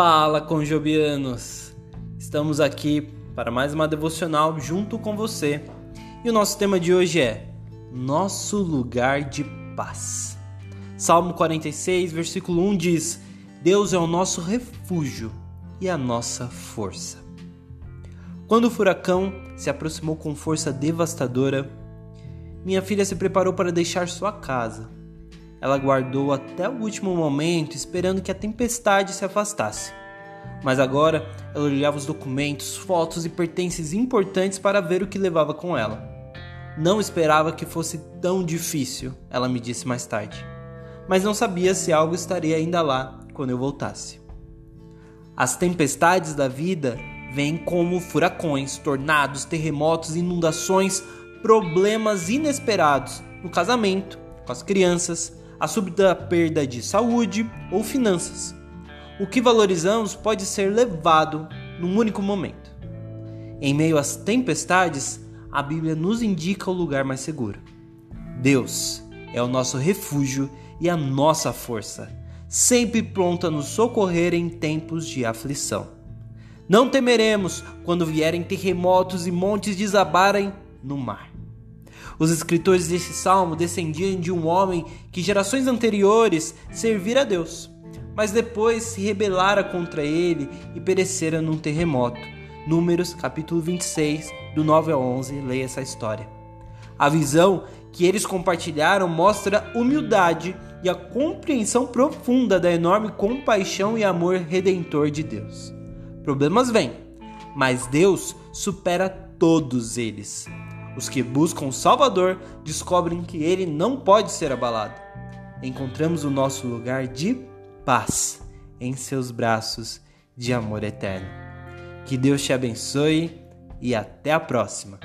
Fala, conjobianos! Estamos aqui para mais uma devocional junto com você. E o nosso tema de hoje é Nosso lugar de paz. Salmo 46, versículo 1 diz: Deus é o nosso refúgio e a nossa força. Quando o furacão se aproximou com força devastadora, minha filha se preparou para deixar sua casa ela guardou até o último momento, esperando que a tempestade se afastasse. Mas agora ela olhava os documentos, fotos e pertences importantes para ver o que levava com ela. Não esperava que fosse tão difícil, ela me disse mais tarde. Mas não sabia se algo estaria ainda lá quando eu voltasse. As tempestades da vida vêm como furacões, tornados, terremotos, inundações, problemas inesperados no casamento, com as crianças, a súbita perda de saúde ou finanças. O que valorizamos pode ser levado num único momento. Em meio às tempestades, a Bíblia nos indica o lugar mais seguro. Deus é o nosso refúgio e a nossa força, sempre pronta a nos socorrer em tempos de aflição. Não temeremos quando vierem terremotos e montes desabarem no mar. Os escritores desse salmo descendiam de um homem que gerações anteriores servira a Deus, mas depois se rebelara contra ele e perecera num terremoto. Números capítulo 26, do 9 ao 11, leia essa história. A visão que eles compartilharam mostra humildade e a compreensão profunda da enorme compaixão e amor redentor de Deus. Problemas vêm, mas Deus supera todos eles. Os que buscam o Salvador descobrem que ele não pode ser abalado. Encontramos o nosso lugar de paz em seus braços de amor eterno. Que Deus te abençoe e até a próxima.